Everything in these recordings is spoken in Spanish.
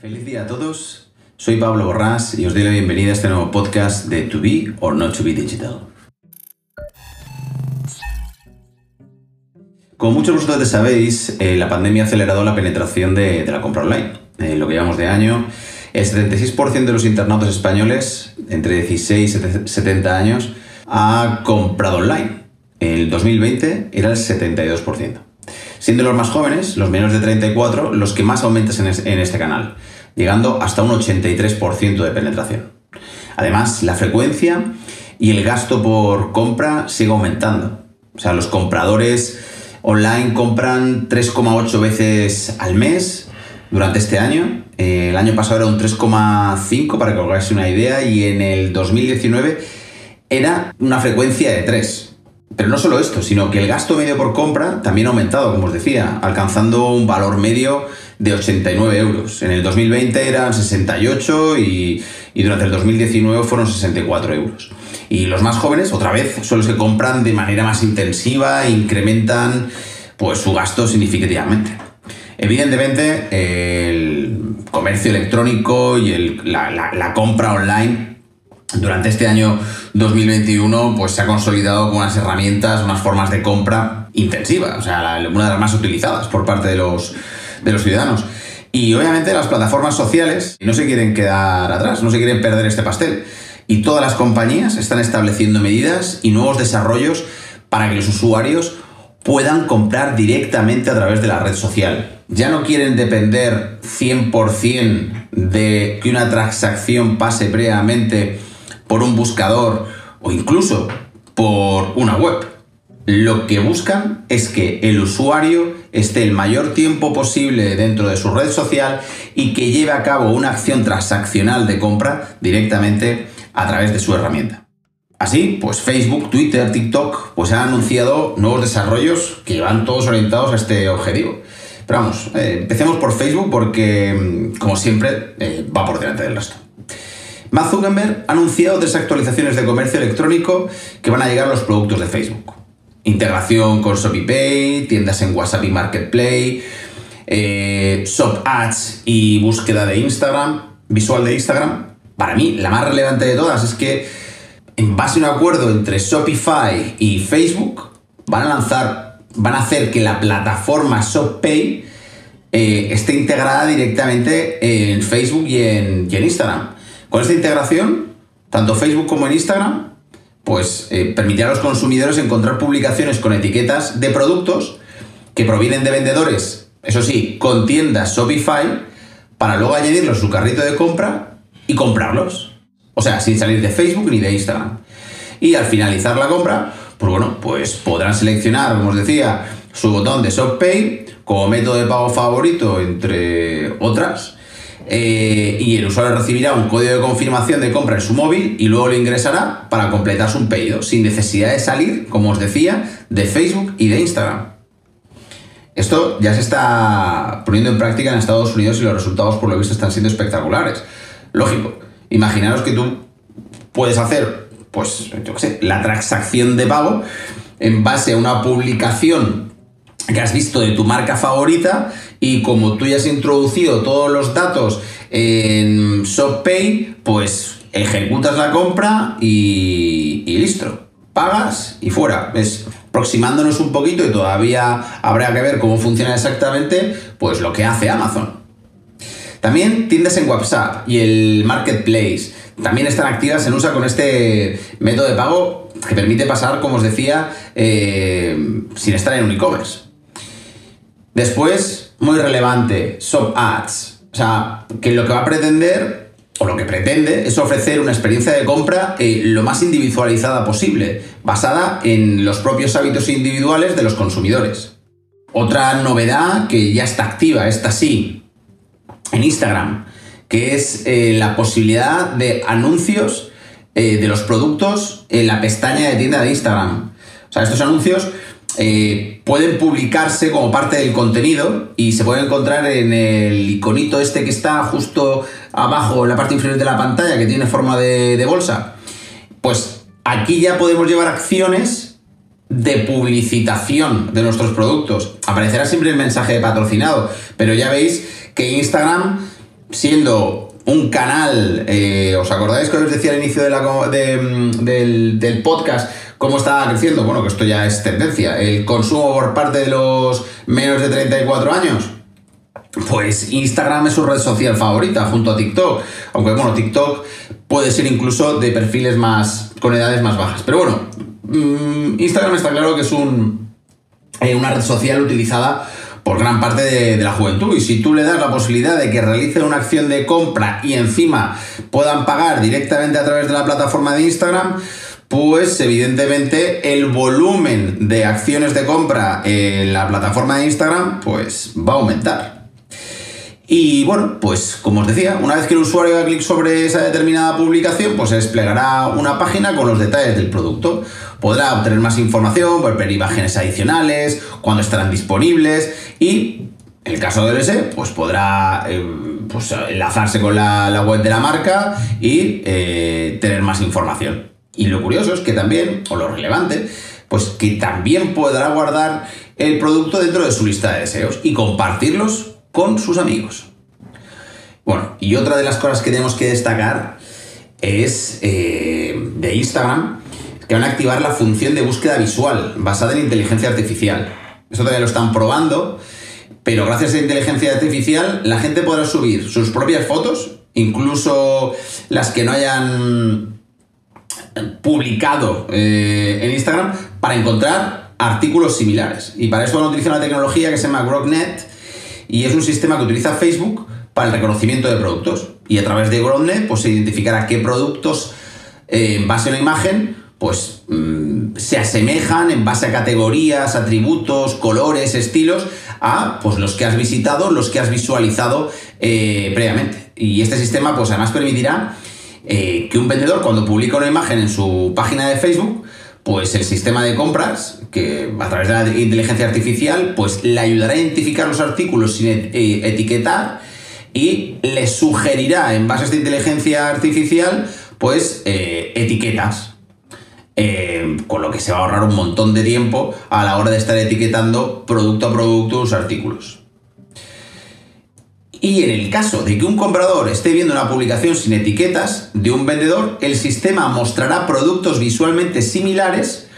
Feliz día a todos. Soy Pablo Borrás y os doy la bienvenida a este nuevo podcast de To Be or Not To Be Digital. Como muchos de vosotros sabéis, eh, la pandemia ha acelerado la penetración de, la compra online. En lo que llevamos de año, el 76% de los internautas españoles entre 16 y 70 años ha comprado online. En el 2020 era el 72%. Siendo los más jóvenes, los menores de 34, los que más aumentan en este canal, llegando hasta un 83% de penetración. Además, la frecuencia y el gasto por compra sigue aumentando. O sea, los compradores online compran 3,8 veces al mes durante este año. Eh, el año pasado era un 3,5 para que os hagáis una idea y en el 2019 era una frecuencia de 3. Pero no solo esto, sino que el gasto medio por compra también ha aumentado, como os decía, alcanzando un valor medio de 89 euros. En el 2020 eran 68 y, y durante el 2019 fueron 64 euros. Y los más jóvenes, otra vez, son los que compran de manera más intensiva e incrementan pues, su gasto significativamente. Evidentemente, el comercio electrónico y la, compra online durante este año 2021 pues, se ha consolidado con unas herramientas, unas formas de compra intensivas, o sea, una de las más utilizadas por parte de los, de los ciudadanos. Y obviamente las plataformas sociales no se quieren quedar atrás, no se quieren perder este pastel. Y todas las compañías están estableciendo medidas y nuevos desarrollos para que los usuarios puedan comprar directamente a través de la red social. Ya no quieren depender 100% de que una transacción pase previamente por un buscador o incluso por una web. Lo que buscan es que el usuario esté el mayor tiempo posible dentro de su red social y que lleve a cabo una acción transaccional de compra directamente a través de su herramienta. Así, pues Facebook, Twitter, TikTok, pues han anunciado nuevos desarrollos que van todos orientados a este objetivo. Pero vamos, eh, empecemos por Facebook porque, mm, como siempre, eh, va por delante del resto. Matt Zuckerberg ha anunciado tres actualizaciones de comercio electrónico que van a llegar a los productos de Facebook. Integración con ShopPay, tiendas en WhatsApp y Marketplace, eh, Shop Ads y búsqueda de Instagram, visual de Instagram, para mí, la más relevante de todas es que, en base a un acuerdo entre Shopify y Facebook, van a lanzar, van a hacer que la plataforma ShopPay eh, esté integrada directamente en Facebook y en, Instagram. Con esta integración, tanto Facebook como en Instagram, pues eh, permitirá a los consumidores encontrar publicaciones con etiquetas de productos que provienen de vendedores, eso sí, con tiendas Shopify, para luego añadirlos a su carrito de compra y comprarlos. O sea, sin salir de Facebook ni de Instagram. Y al finalizar la compra, pues bueno, pues podrán seleccionar, como os decía, su botón de ShopPay como método de pago favorito, entre otras. Eh, y el usuario recibirá un código de confirmación de compra en su móvil y luego lo ingresará para completar su pedido, sin necesidad de salir, como os decía, de Facebook y de Instagram. Esto ya se está poniendo en práctica en Estados Unidos y los resultados por lo visto están siendo espectaculares. Lógico, imaginaros que tú puedes hacer, pues, yo qué sé, la transacción de pago en base a una publicación que has visto de tu marca favorita y como tú ya has introducido todos los datos en ShopPay, pues ejecutas la compra y, y listo. Pagas y fuera. Es aproximándonos un poquito y todavía habrá que ver cómo funciona exactamente, pues lo que hace Amazon. También tiendas en WhatsApp y el Marketplace también están activas en USA con este método de pago que permite pasar, como os decía, eh, sin estar en un e-commerce. Después, muy relevante, Shop Ads. O sea, que lo que va a pretender, o lo que pretende, es ofrecer una experiencia de compra eh, lo más individualizada posible, basada en los propios hábitos individuales de los consumidores. Otra novedad que ya está activa, esta sí, en Instagram, que es eh, la posibilidad de anuncios eh, de los productos en la pestaña de tienda de Instagram. O sea, estos anuncios eh, pueden publicarse como parte del contenido y se pueden encontrar en el iconito este que está justo abajo en la parte inferior de la pantalla que tiene forma de, bolsa. Pues aquí ya podemos llevar acciones de publicitación de nuestros productos. Aparecerá siempre el mensaje de patrocinado, pero ya veis que Instagram siendo un canal, eh, ¿os acordáis que os decía al inicio del, podcast cómo estaba creciendo? Bueno, que esto ya es tendencia. El consumo por parte de los menos de 34 años. Pues Instagram es su red social favorita junto a TikTok. Aunque bueno, TikTok puede ser incluso de perfiles más con edades más bajas. Pero bueno, mm, Instagram está claro que es un, eh, una red social utilizada por gran parte de, la juventud. Y si tú le das la posibilidad de que realicen una acción de compra y encima puedan pagar directamente a través de la plataforma de Instagram, pues evidentemente el volumen de acciones de compra en la plataforma de Instagram pues va a aumentar. Y bueno, pues como os decía, una vez que el usuario haga clic sobre esa determinada publicación, pues se desplegará una página con los detalles del producto. Podrá obtener más información, ver imágenes adicionales, cuándo estarán disponibles y en el caso del S, pues podrá eh, pues, enlazarse con la, web de la marca y eh, tener más información. Y lo curioso es que también, o lo relevante, pues que también podrá guardar el producto dentro de su lista de deseos y compartirlos con sus amigos. Bueno, y otra de las cosas que tenemos que destacar es eh, de Instagram, que van a activar la función de búsqueda visual basada en inteligencia artificial. Eso todavía lo están probando, pero gracias a la inteligencia artificial la gente podrá subir sus propias fotos, incluso las que no hayan publicado eh, en Instagram, para encontrar artículos similares. Y para eso van a utilizar una tecnología que se llama GrowNet, y es un sistema que utiliza Facebook para el reconocimiento de productos. Y a través de GrowNet pues, se identificará qué productos, eh, en base a una imagen, pues mm, se asemejan en base a categorías, atributos, colores, estilos, a pues, los que has visitado, los que has visualizado eh, previamente. Y este sistema, pues además permitirá eh, que un vendedor, cuando publica una imagen en su página de Facebook, pues el sistema de compras, que a través de la inteligencia artificial, pues le ayudará a identificar los artículos sin eh, etiquetar y le sugerirá en base a esta inteligencia artificial, pues eh, etiquetas. Con lo que se va a ahorrar un montón de tiempo a la hora de estar etiquetando producto a producto los artículos. Y en el caso de que un comprador esté viendo una publicación sin etiquetas de un vendedor, el sistema mostrará productos visualmente similares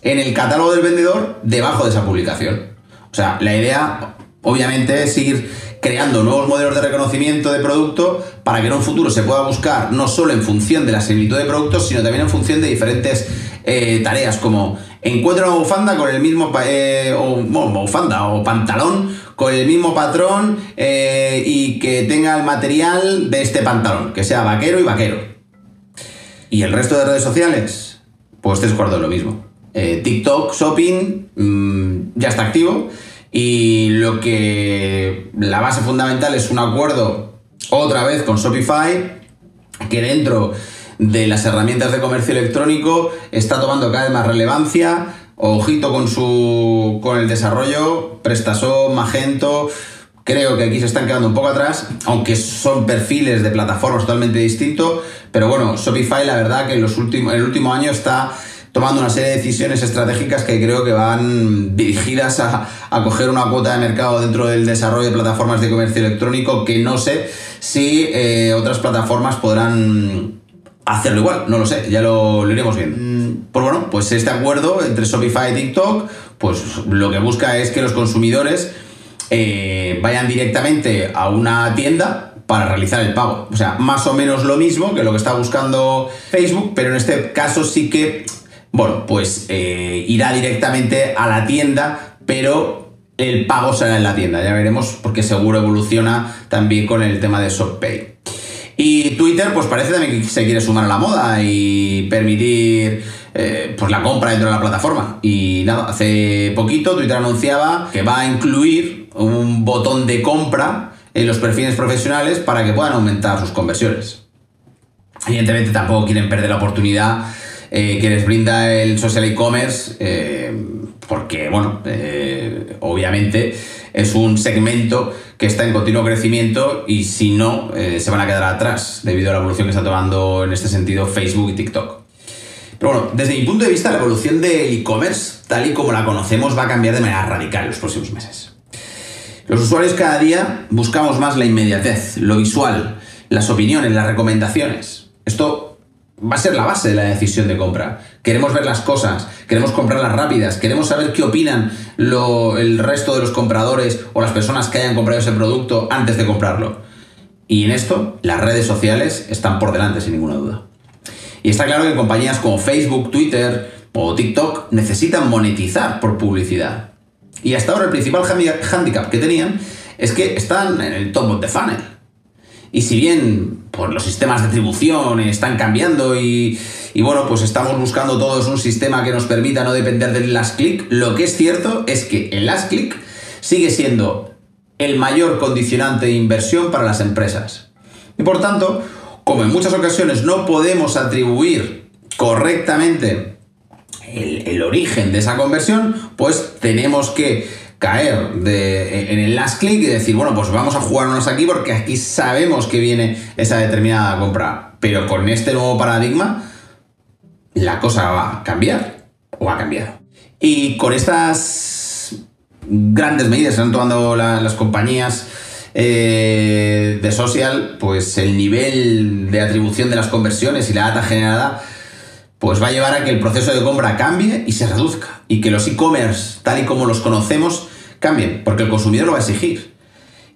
en el catálogo del vendedor debajo de esa publicación. O sea, la idea obviamente es ir creando nuevos modelos de reconocimiento de producto para que en un futuro se pueda buscar no solo en función de la similitud de productos, sino también en función de diferentes eh, tareas como encuentra una bufanda con el mismo eh, o, bufanda o pantalón con el mismo patrón eh, y que tenga el material de este pantalón, que sea vaquero y vaquero. ¿Y el resto de redes sociales? Pues tres cuartos lo mismo. Eh, TikTok Shopping mm, ya está activo y lo que la base fundamental es un acuerdo otra vez con Shopify que dentro de las herramientas de comercio electrónico está tomando cada vez más relevancia. Ojito con su con el desarrollo, PrestaShop, Magento, creo que aquí se están quedando un poco atrás, aunque son perfiles de plataformas totalmente distintos, pero bueno, Shopify la verdad que en los últimos el último año está tomando una serie de decisiones estratégicas que creo que van dirigidas a, coger una cuota de mercado dentro del desarrollo de plataformas de comercio electrónico que no sé si eh, otras plataformas podrán hacerlo igual, no lo sé, ya lo, lo iremos viendo. Pues bueno, pues este acuerdo entre Shopify y TikTok, pues lo que busca es que los consumidores eh, vayan directamente a una tienda para realizar el pago. O sea, más o menos lo mismo que lo que está buscando Facebook, pero en este caso sí que, bueno, pues eh, irá directamente a la tienda, pero el pago será en la tienda. Ya veremos porque seguro evoluciona también con el tema de ShopPay. Y Twitter, pues parece también que se quiere sumar a la moda y permitir eh, pues la compra dentro de la plataforma. Y nada, hace poquito Twitter anunciaba que va a incluir un botón de compra en los perfiles profesionales para que puedan aumentar sus conversiones. Evidentemente tampoco quieren perder la oportunidad eh, que les brinda el social e-commerce, eh, porque, bueno, obviamente es un segmento que está en continuo crecimiento y si no, eh, se van a quedar atrás debido a la evolución que está tomando en este sentido Facebook y TikTok. Pero bueno, desde mi punto de vista, la evolución del e-commerce, tal y como la conocemos, va a cambiar de manera radical en los próximos meses. Los usuarios cada día buscamos más la inmediatez, lo visual, las opiniones, las recomendaciones. Esto va a ser la base de la decisión de compra. Queremos ver las cosas, queremos comprarlas rápidas, queremos saber qué opinan el resto de los compradores o las personas que hayan comprado ese producto antes de comprarlo. Y en esto, las redes sociales están por delante, sin ninguna duda. Y está claro que compañías como Facebook, Twitter o TikTok necesitan monetizar por publicidad. Y hasta ahora el principal handicap que tenían es que están en el top of the funnel. Y si bien por los sistemas de atribución están cambiando y, y, bueno, pues estamos buscando todos un sistema que nos permita no depender del last click, lo que es cierto es que el last click sigue siendo el mayor condicionante de inversión para las empresas. Y por tanto, como en muchas ocasiones no podemos atribuir correctamente el, origen de esa conversión, pues tenemos que caer en el last click y decir, bueno, pues vamos a jugarnos aquí porque aquí sabemos que viene esa determinada compra. Pero con este nuevo paradigma, la cosa va a cambiar o ha cambiado. Y con estas grandes medidas que están tomando las compañías eh, de social, pues el nivel de atribución de las conversiones y la data generada pues va a llevar a que el proceso de compra cambie y se reduzca y que los e-commerce tal y como los conocemos cambien, porque el consumidor lo va a exigir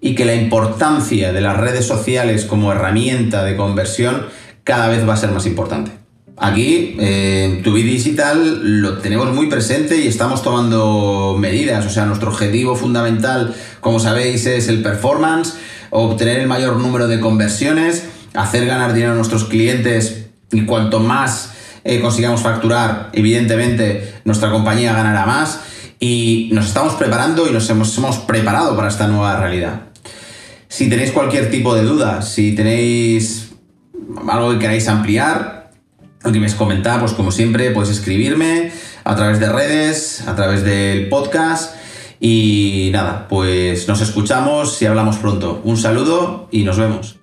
y que la importancia de las redes sociales como herramienta de conversión cada vez va a ser más importante. Aquí, eh, en Tu Digital, lo tenemos muy presente y estamos tomando medidas. O sea, nuestro objetivo fundamental, como sabéis, es el performance, obtener el mayor número de conversiones, hacer ganar dinero a nuestros clientes y cuanto más eh, consigamos facturar, evidentemente nuestra compañía ganará más. Y nos estamos preparando y nos hemos, hemos preparado para esta nueva realidad. Si tenéis cualquier tipo de duda, si tenéis algo que queráis ampliar, lo que me comentar, pues como siempre, puedes escribirme a través de redes, a través del podcast. Y nada, pues nos escuchamos y hablamos pronto. Un saludo y nos vemos.